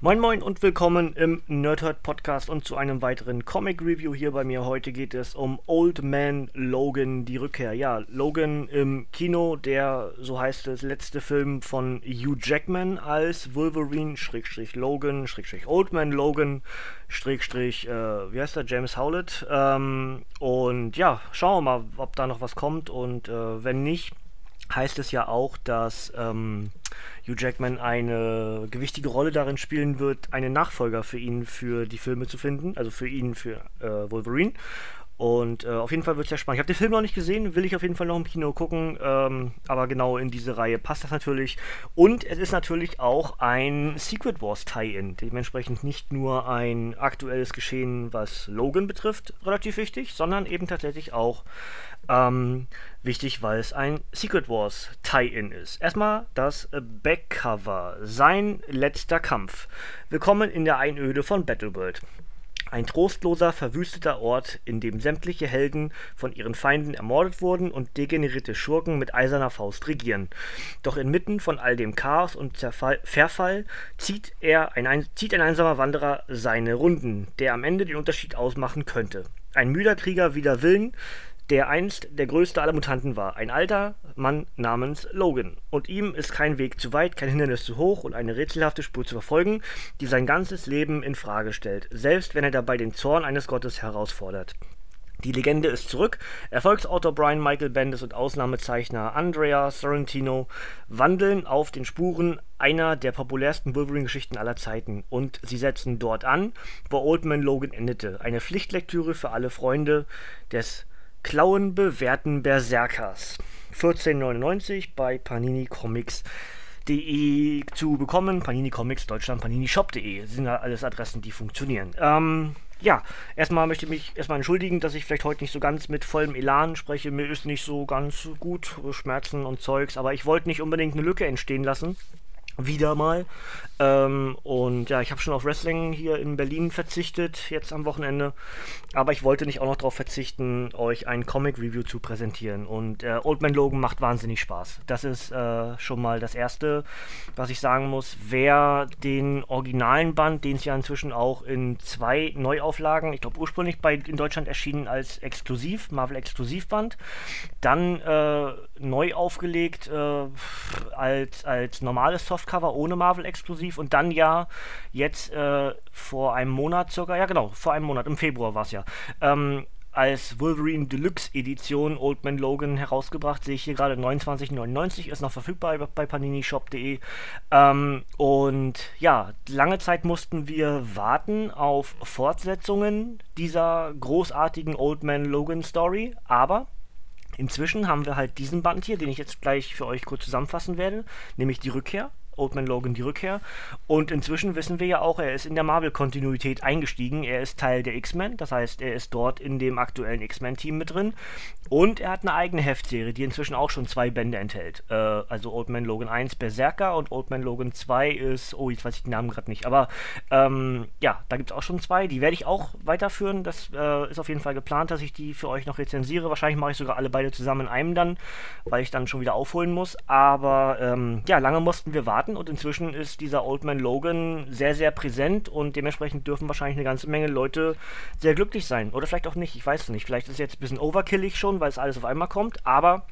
Moin Moin und willkommen im Nerdhurt Podcast und zu einem weiteren Comic Review hier bei mir. Heute geht es um Old Man Logan, die Rückkehr. Ja, Logan im Kino, der, so heißt es, letzte Film von Hugh Jackman als Wolverine, Schrägstrich Logan, Schrägstrich Old Man Logan, Schrägstrich, äh, wie heißt der, James Howlett. Ähm, und ja, schauen wir mal, ob da noch was kommt und äh, wenn nicht, heißt es ja auch, dass ähm, Hugh Jackman eine gewichtige Rolle darin spielen wird, einen Nachfolger für ihn für die Filme zu finden, also für ihn für äh, Wolverine. Und äh, auf jeden Fall wird es sehr spannend. Ich habe den Film noch nicht gesehen, will ich auf jeden Fall noch im Kino gucken. Ähm, aber genau in diese Reihe passt das natürlich. Und es ist natürlich auch ein Secret Wars Tie-In. Dementsprechend nicht nur ein aktuelles Geschehen, was Logan betrifft, relativ wichtig, sondern eben tatsächlich auch ähm, wichtig, weil es ein Secret Wars Tie-In ist. Erstmal das Backcover. Sein letzter Kampf. Willkommen in der Einöde von Battleworld. Ein trostloser, verwüsteter Ort, in dem sämtliche Helden von ihren Feinden ermordet wurden und degenerierte Schurken mit eiserner Faust regieren. Doch inmitten von all dem Chaos und Zerfall, Verfall zieht, er ein, zieht ein einsamer Wanderer seine Runden, der am Ende den Unterschied ausmachen könnte. Ein müder Krieger wider Willen, der einst der größte aller Mutanten war, ein alter Mann namens Logan. Und ihm ist kein Weg zu weit, kein Hindernis zu hoch und eine rätselhafte Spur zu verfolgen, die sein ganzes Leben in Frage stellt, selbst wenn er dabei den Zorn eines Gottes herausfordert. Die Legende ist zurück. Erfolgsautor Brian Michael Bendis und Ausnahmezeichner Andrea Sorrentino wandeln auf den Spuren einer der populärsten Wolverine-Geschichten aller Zeiten und sie setzen dort an, wo Old Man Logan endete. Eine Pflichtlektüre für alle Freunde des Klauen bewährten Berserkers. 14,99 bei Panini Comics zu bekommen. Panini Comics Deutschland, paninishop.de sind ja alles Adressen, die funktionieren. Ähm, ja, erstmal möchte ich mich erstmal entschuldigen, dass ich vielleicht heute nicht so ganz mit vollem Elan spreche. Mir ist nicht so ganz gut, Schmerzen und Zeugs, aber ich wollte nicht unbedingt eine Lücke entstehen lassen wieder mal. Ähm, und ja, ich habe schon auf Wrestling hier in Berlin verzichtet, jetzt am Wochenende. Aber ich wollte nicht auch noch darauf verzichten, euch ein Comic-Review zu präsentieren. Und äh, Old Man Logan macht wahnsinnig Spaß. Das ist äh, schon mal das Erste, was ich sagen muss. Wer den originalen Band, den es ja inzwischen auch in zwei Neuauflagen, ich glaube ursprünglich bei, in Deutschland erschienen als Exklusiv, Marvel-Exklusivband, dann äh, neu aufgelegt äh, als, als normales Soft Softcover ohne Marvel-Exklusiv und dann ja jetzt äh, vor einem Monat circa, ja genau, vor einem Monat, im Februar war es ja, ähm, als Wolverine Deluxe Edition Old Man Logan herausgebracht. Sehe ich hier gerade 29,99, ist noch verfügbar bei paninishop.de. Ähm, und ja, lange Zeit mussten wir warten auf Fortsetzungen dieser großartigen Old Man Logan Story, aber inzwischen haben wir halt diesen Band hier, den ich jetzt gleich für euch kurz zusammenfassen werde, nämlich die Rückkehr Old Man Logan die Rückkehr. Und inzwischen wissen wir ja auch, er ist in der Marvel-Kontinuität eingestiegen. Er ist Teil der X-Men, das heißt, er ist dort in dem aktuellen X-Men-Team mit drin. Und er hat eine eigene Heftserie, die inzwischen auch schon zwei Bände enthält. Äh, also Old Man Logan 1 Berserker und Old Man Logan 2 ist, oh, jetzt weiß ich den Namen gerade nicht. Aber ähm, ja, da gibt es auch schon zwei. Die werde ich auch weiterführen. Das äh, ist auf jeden Fall geplant, dass ich die für euch noch rezensiere. Wahrscheinlich mache ich sogar alle beide zusammen in einem dann, weil ich dann schon wieder aufholen muss. Aber ähm, ja, lange mussten wir warten und inzwischen ist dieser Old Man Logan sehr, sehr präsent und dementsprechend dürfen wahrscheinlich eine ganze Menge Leute sehr glücklich sein. Oder vielleicht auch nicht, ich weiß es nicht. Vielleicht ist es jetzt ein bisschen overkillig schon weil es alles auf einmal kommt, aber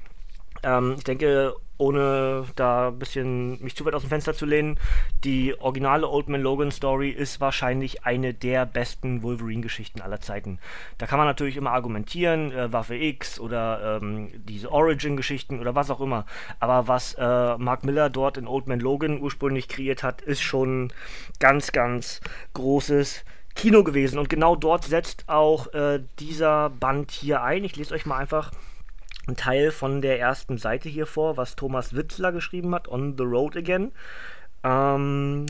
ähm, ich denke, ohne da ein bisschen mich zu weit aus dem Fenster zu lehnen, die originale Old Man Logan Story ist wahrscheinlich eine der besten Wolverine-Geschichten aller Zeiten. Da kann man natürlich immer argumentieren, äh, Waffe X oder ähm, diese Origin-Geschichten oder was auch immer. Aber was äh, Mark Miller dort in Old Man Logan ursprünglich kreiert hat, ist schon ganz, ganz großes Kino gewesen. Und genau dort setzt auch äh, dieser Band hier ein. Ich lese euch mal einfach einen Teil von der ersten Seite hier vor, was Thomas Witzler geschrieben hat, On the Road Again. Ähm,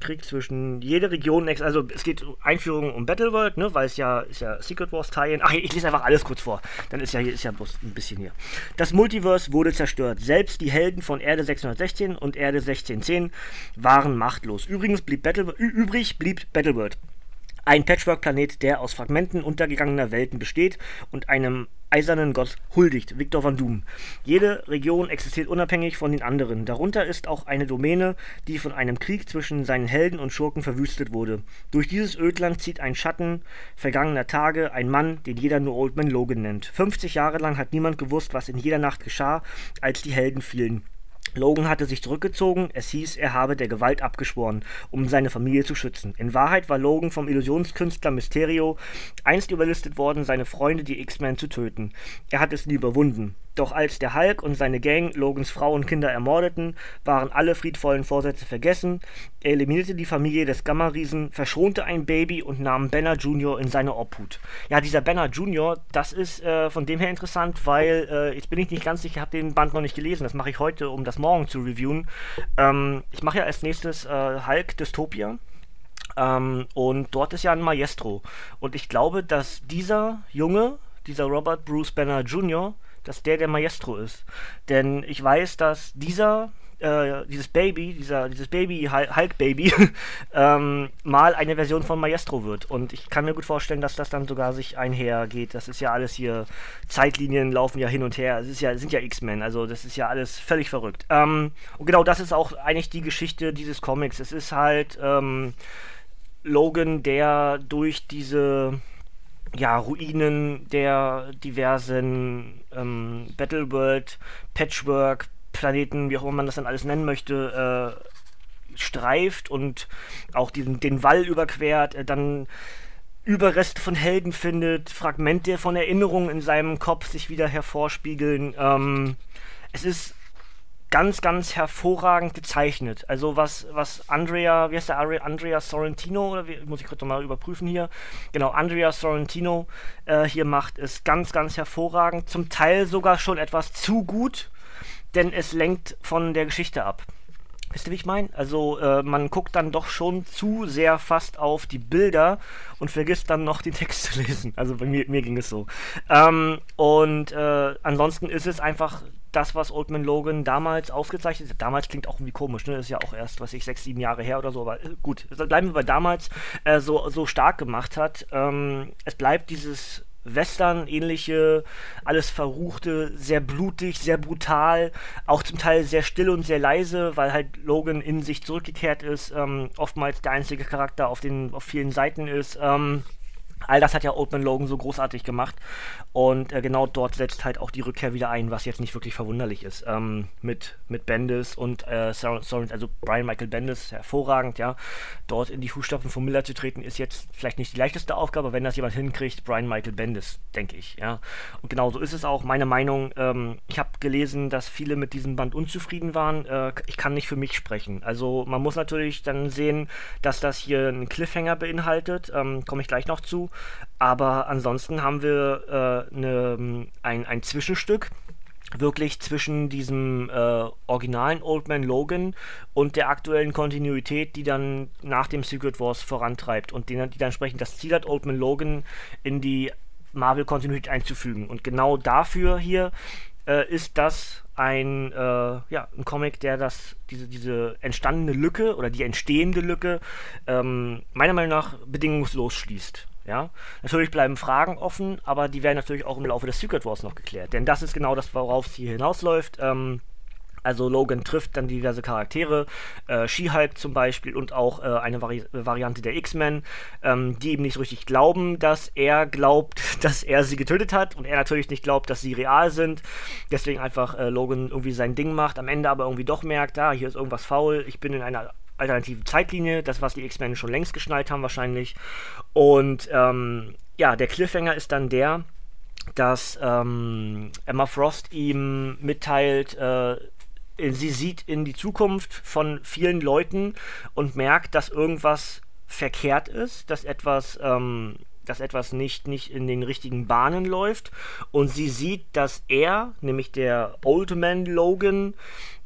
Krieg zwischen jeder Region, also es geht Einführung um Battleworld, ne, weil es ja ist ja Secret Wars Teilen. Ach, ich lese einfach alles kurz vor. Dann ist ja hier ist ja bloß ein bisschen hier. Das Multiverse wurde zerstört. Selbst die Helden von Erde 616 und Erde 1610 waren machtlos. Übrigens blieb Battle übrig blieb Battleworld Ein Patchwork-Planet, der aus Fragmenten untergegangener Welten besteht und einem eisernen Gott huldigt, Victor Van Doom. Jede Region existiert unabhängig von den anderen. Darunter ist auch eine Domäne, die von einem Krieg zwischen seinen Helden und Schurken verwüstet wurde. Durch dieses Ödland zieht ein Schatten vergangener Tage, ein Mann, den jeder nur Old Man Logan nennt. 50 Jahre lang hat niemand gewusst, was in jeder Nacht geschah, als die Helden fielen. Logan hatte sich zurückgezogen, es hieß, er habe der Gewalt abgeschworen, um seine Familie zu schützen. In Wahrheit war Logan vom Illusionskünstler Mysterio einst überlistet worden, seine Freunde, die X-Men, zu töten. Er hat es nie überwunden. Doch als der Hulk und seine Gang Logans Frau und Kinder ermordeten, waren alle friedvollen Vorsätze vergessen. Er eliminierte die Familie des Gamma-Riesen, verschonte ein Baby und nahm Banner Jr. in seine Obhut. Ja, dieser Banner Jr., das ist äh, von dem her interessant, weil äh, jetzt bin ich nicht ganz sicher, ich habe den Band noch nicht gelesen. Das mache ich heute, um das morgen zu reviewen. Ähm, ich mache ja als nächstes äh, Hulk Dystopia. Ähm, und dort ist ja ein Maestro. Und ich glaube, dass dieser Junge, dieser Robert Bruce Banner Jr., dass der der Maestro ist. Denn ich weiß, dass dieser, äh, dieses Baby, dieser, dieses Baby, Hulk-Baby, ähm, mal eine Version von Maestro wird. Und ich kann mir gut vorstellen, dass das dann sogar sich einhergeht. Das ist ja alles hier, Zeitlinien laufen ja hin und her. Es ist ja, sind ja X-Men, also das ist ja alles völlig verrückt. Ähm, und genau das ist auch eigentlich die Geschichte dieses Comics. Es ist halt ähm, Logan, der durch diese ja, Ruinen der diversen ähm, Battleworld, Patchwork, Planeten, wie auch immer man das dann alles nennen möchte, äh, streift und auch diesen, den Wall überquert, äh, dann Überreste von Helden findet, Fragmente von Erinnerungen in seinem Kopf sich wieder hervorspiegeln. Ähm, es ist ganz, ganz hervorragend gezeichnet. Also was, was Andrea, wie heißt der Andrea Sorrentino, oder wie, muss ich kurz nochmal überprüfen hier. Genau, Andrea Sorrentino äh, hier macht, ist ganz, ganz hervorragend. Zum Teil sogar schon etwas zu gut, denn es lenkt von der Geschichte ab. Wisst ihr, wie ich meine? Also äh, man guckt dann doch schon zu sehr fast auf die Bilder und vergisst dann noch den Text zu lesen. Also bei mir, mir ging es so. Ähm, und äh, ansonsten ist es einfach das, was Old Man Logan damals aufgezeichnet hat, damals klingt auch irgendwie komisch, ne? Ist ja auch erst, was ich, sechs, sieben Jahre her oder so, aber äh, gut, bleiben wir bei damals, äh, so, so stark gemacht hat. Ähm, es bleibt dieses Western-ähnliche, alles Verruchte, sehr blutig, sehr brutal, auch zum Teil sehr still und sehr leise, weil halt Logan in sich zurückgekehrt ist, ähm, oftmals der einzige Charakter auf den auf vielen Seiten ist. Ähm, All das hat ja Old Man Logan so großartig gemacht. Und äh, genau dort setzt halt auch die Rückkehr wieder ein, was jetzt nicht wirklich verwunderlich ist. Ähm, mit, mit Bendis und äh, Soren, also Brian Michael Bendis, hervorragend, ja. Dort in die Fußstapfen von Miller zu treten, ist jetzt vielleicht nicht die leichteste Aufgabe, wenn das jemand hinkriegt, Brian Michael Bendis, denke ich, ja. Und genau so ist es auch. Meine Meinung, ähm, ich habe gelesen, dass viele mit diesem Band unzufrieden waren. Äh, ich kann nicht für mich sprechen. Also man muss natürlich dann sehen, dass das hier einen Cliffhanger beinhaltet. Ähm, Komme ich gleich noch zu. Aber ansonsten haben wir äh, ne, ein, ein Zwischenstück, wirklich zwischen diesem äh, originalen Old Man Logan und der aktuellen Kontinuität, die dann nach dem Secret Wars vorantreibt und die, die dann entsprechend das Ziel hat, Old Man Logan in die Marvel-Kontinuität einzufügen. Und genau dafür hier äh, ist das ein, äh, ja, ein Comic, der das, diese, diese entstandene Lücke oder die entstehende Lücke ähm, meiner Meinung nach bedingungslos schließt. Ja, natürlich bleiben Fragen offen, aber die werden natürlich auch im Laufe des Secret Wars noch geklärt. Denn das ist genau das, worauf es hier hinausläuft. Ähm, also Logan trifft dann diverse Charaktere, äh, She-Hulk zum Beispiel und auch äh, eine Vari Variante der X-Men, ähm, die ihm nicht so richtig glauben, dass er glaubt, dass er sie getötet hat und er natürlich nicht glaubt, dass sie real sind. Deswegen einfach äh, Logan irgendwie sein Ding macht, am Ende aber irgendwie doch merkt, da, ah, hier ist irgendwas faul, ich bin in einer alternative Zeitlinie, das, was die X-Men schon längst geschnallt haben wahrscheinlich. Und ähm, ja, der Cliffhanger ist dann der, dass ähm, Emma Frost ihm mitteilt, äh, sie sieht in die Zukunft von vielen Leuten und merkt, dass irgendwas verkehrt ist, dass etwas, ähm, dass etwas nicht, nicht in den richtigen Bahnen läuft. Und sie sieht, dass er, nämlich der Old Man Logan,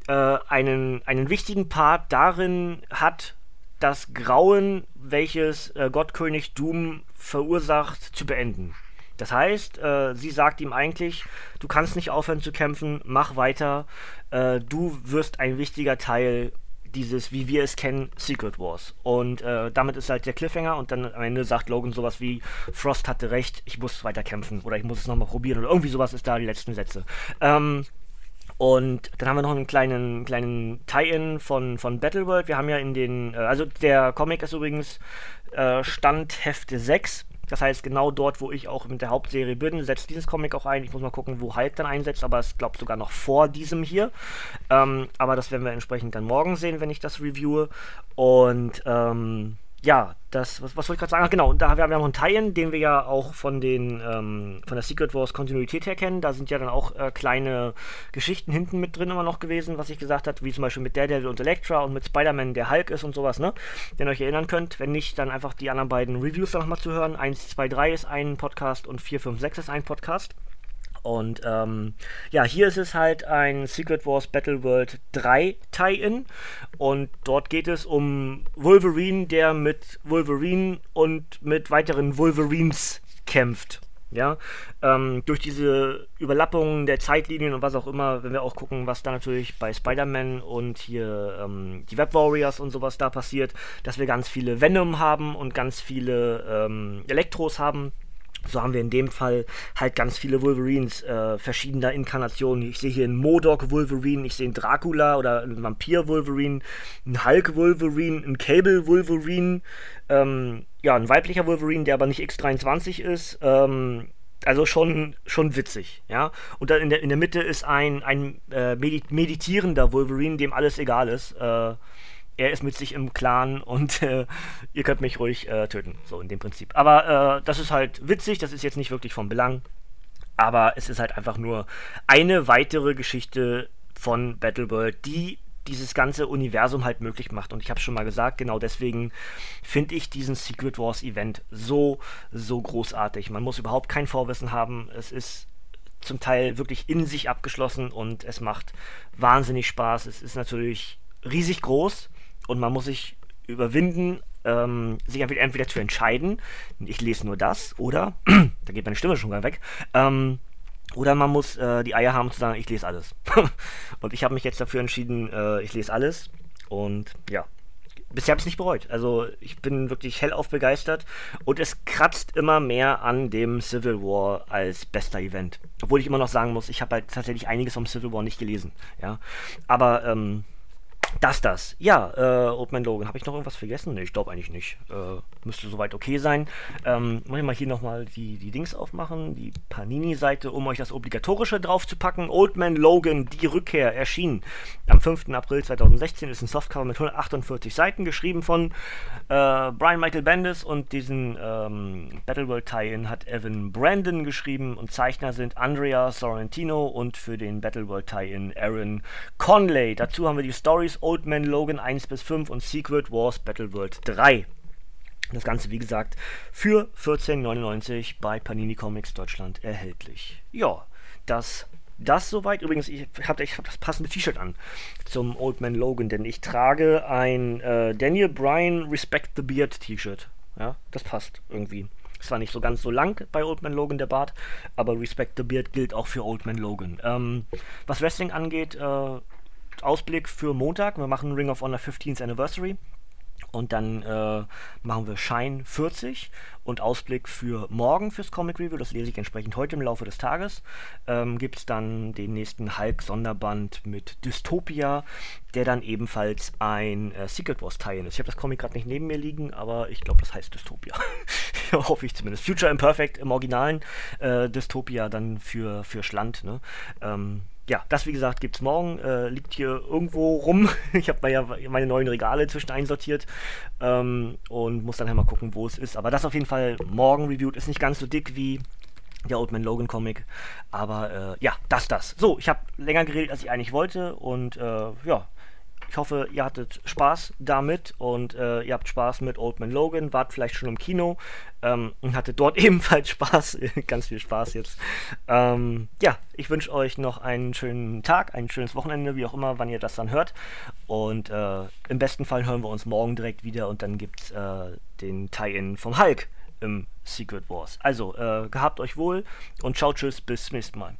äh, einen, einen wichtigen Part darin hat, das Grauen, welches äh, Gottkönig Doom verursacht, zu beenden. Das heißt, äh, sie sagt ihm eigentlich, du kannst nicht aufhören zu kämpfen, mach weiter, äh, du wirst ein wichtiger Teil dieses, wie wir es kennen, Secret Wars. Und äh, damit ist halt der Cliffhanger und dann am Ende sagt Logan sowas wie, Frost hatte recht, ich muss weiter kämpfen oder ich muss es nochmal probieren oder irgendwie sowas ist da die letzten Sätze. Ähm, und dann haben wir noch einen kleinen, kleinen Tie-In von, von Battleworld. Wir haben ja in den, äh, also der Comic ist übrigens äh, Stand Hefte 6. Das heißt, genau dort, wo ich auch mit der Hauptserie bin, setzt dieses Comic auch ein. Ich muss mal gucken, wo Hulk dann einsetzt, aber es glaubt sogar noch vor diesem hier. Ähm, aber das werden wir entsprechend dann morgen sehen, wenn ich das reviewe. Und ähm, ja, das, was, was wollte ich gerade sagen? Ach, genau, da haben wir noch einen Tie-In, den wir ja auch von den, ähm, von der Secret Wars Kontinuität her kennen. Da sind ja dann auch äh, kleine Geschichten hinten mit drin immer noch gewesen, was ich gesagt habe, wie zum Beispiel mit Daredevil und Elektra und mit Spider-Man, der Hulk ist und sowas, ne? Wenn ihr euch erinnern könnt. Wenn nicht, dann einfach die anderen beiden Reviews nochmal zu hören. 1, 2, 3 ist ein Podcast und 4, 5, 6 ist ein Podcast. Und ähm, ja, hier ist es halt ein Secret Wars Battle World 3 Tie-In. Und dort geht es um Wolverine, der mit Wolverine und mit weiteren Wolverines kämpft. Ja, ähm, durch diese Überlappungen der Zeitlinien und was auch immer, wenn wir auch gucken, was da natürlich bei Spider-Man und hier ähm, die Web Warriors und sowas da passiert, dass wir ganz viele Venom haben und ganz viele ähm, Elektros haben so haben wir in dem Fall halt ganz viele Wolverines äh, verschiedener Inkarnationen. Ich sehe hier einen Modok Wolverine, ich sehe einen Dracula oder einen Vampir Wolverine, einen Hulk Wolverine, einen Cable Wolverine, ähm, ja, ein weiblicher Wolverine, der aber nicht X23 ist. Ähm, also schon, schon witzig, ja. Und dann in der, in der Mitte ist ein, ein äh, meditierender Wolverine, dem alles egal ist. Äh, er ist mit sich im Clan und äh, ihr könnt mich ruhig äh, töten. So in dem Prinzip. Aber äh, das ist halt witzig, das ist jetzt nicht wirklich von Belang. Aber es ist halt einfach nur eine weitere Geschichte von Battleworld, die dieses ganze Universum halt möglich macht. Und ich habe schon mal gesagt, genau deswegen finde ich diesen Secret Wars Event so, so großartig. Man muss überhaupt kein Vorwissen haben. Es ist zum Teil wirklich in sich abgeschlossen und es macht wahnsinnig Spaß. Es ist natürlich riesig groß und man muss sich überwinden, ähm, sich entweder, zu entscheiden, ich lese nur das, oder, da geht meine Stimme schon gar weg, ähm, oder man muss äh, die Eier haben zu sagen, ich lese alles. und ich habe mich jetzt dafür entschieden, äh, ich lese alles. Und ja, bisher habe ich es nicht bereut. Also ich bin wirklich hellauf begeistert und es kratzt immer mehr an dem Civil War als bester Event. Obwohl ich immer noch sagen muss, ich habe halt tatsächlich einiges vom Civil War nicht gelesen. Ja, aber ähm, das, das. Ja, äh, Old Man Logan. Habe ich noch irgendwas vergessen? Ne, ich glaube eigentlich nicht. Äh, müsste soweit okay sein. Ähm, muss ich mal hier nochmal die, die Dings aufmachen, die Panini-Seite, um euch das Obligatorische drauf zu packen. Old Man Logan, die Rückkehr, erschien am 5. April 2016. Ist ein Softcover mit 148 Seiten, geschrieben von äh, Brian Michael Bendis und diesen ähm, Battleworld Tie-In hat Evan Brandon geschrieben und Zeichner sind Andrea Sorrentino und für den Battleworld Tie-In Aaron Conley. Dazu haben wir die Stories Old Man Logan 1 bis 5 und Secret Wars Battleworld 3. Das Ganze, wie gesagt, für 14,99 bei Panini Comics Deutschland erhältlich. Ja, das das soweit. Übrigens, ich habe hab das passende T-Shirt an zum Old Man Logan, denn ich trage ein äh, Daniel Bryan Respect the Beard T-Shirt. Ja, das passt irgendwie. Es war nicht so ganz so lang bei Old Man Logan der Bart, aber Respect the Beard gilt auch für Old Man Logan. Ähm, was Wrestling angeht, äh, Ausblick für Montag. Wir machen Ring of Honor 15th Anniversary. Und dann äh, machen wir Shine 40 und Ausblick für morgen fürs Comic Review. Das lese ich entsprechend heute im Laufe des Tages. Ähm, Gibt es dann den nächsten Hulk-Sonderband mit Dystopia, der dann ebenfalls ein äh, Secret Wars Teil ist. Ich habe das Comic gerade nicht neben mir liegen, aber ich glaube, das heißt Dystopia. Hoffe ich zumindest. Future Imperfect im Originalen, äh, Dystopia dann für, für Schland. Ne? Ähm, ja, das wie gesagt gibt es morgen. Äh, liegt hier irgendwo rum. ich habe ja meine neuen Regale zwischen einsortiert ähm, und muss dann halt mal gucken, wo es ist. Aber das auf jeden Fall morgen reviewed. Ist nicht ganz so dick wie der Old Man Logan Comic. Aber äh, ja, das, das. So, ich habe länger geredet, als ich eigentlich wollte. Und äh, ja, ich hoffe, ihr hattet Spaß damit und äh, ihr habt Spaß mit Old Man Logan, wart vielleicht schon im Kino ähm, und hattet dort ebenfalls Spaß, ganz viel Spaß jetzt. Ähm, ja, ich wünsche euch noch einen schönen Tag, ein schönes Wochenende, wie auch immer, wann ihr das dann hört. Und äh, im besten Fall hören wir uns morgen direkt wieder und dann gibt es äh, den Tie-In vom Hulk im Secret Wars. Also, äh, gehabt euch wohl und ciao, tschüss, bis zum nächsten Mal.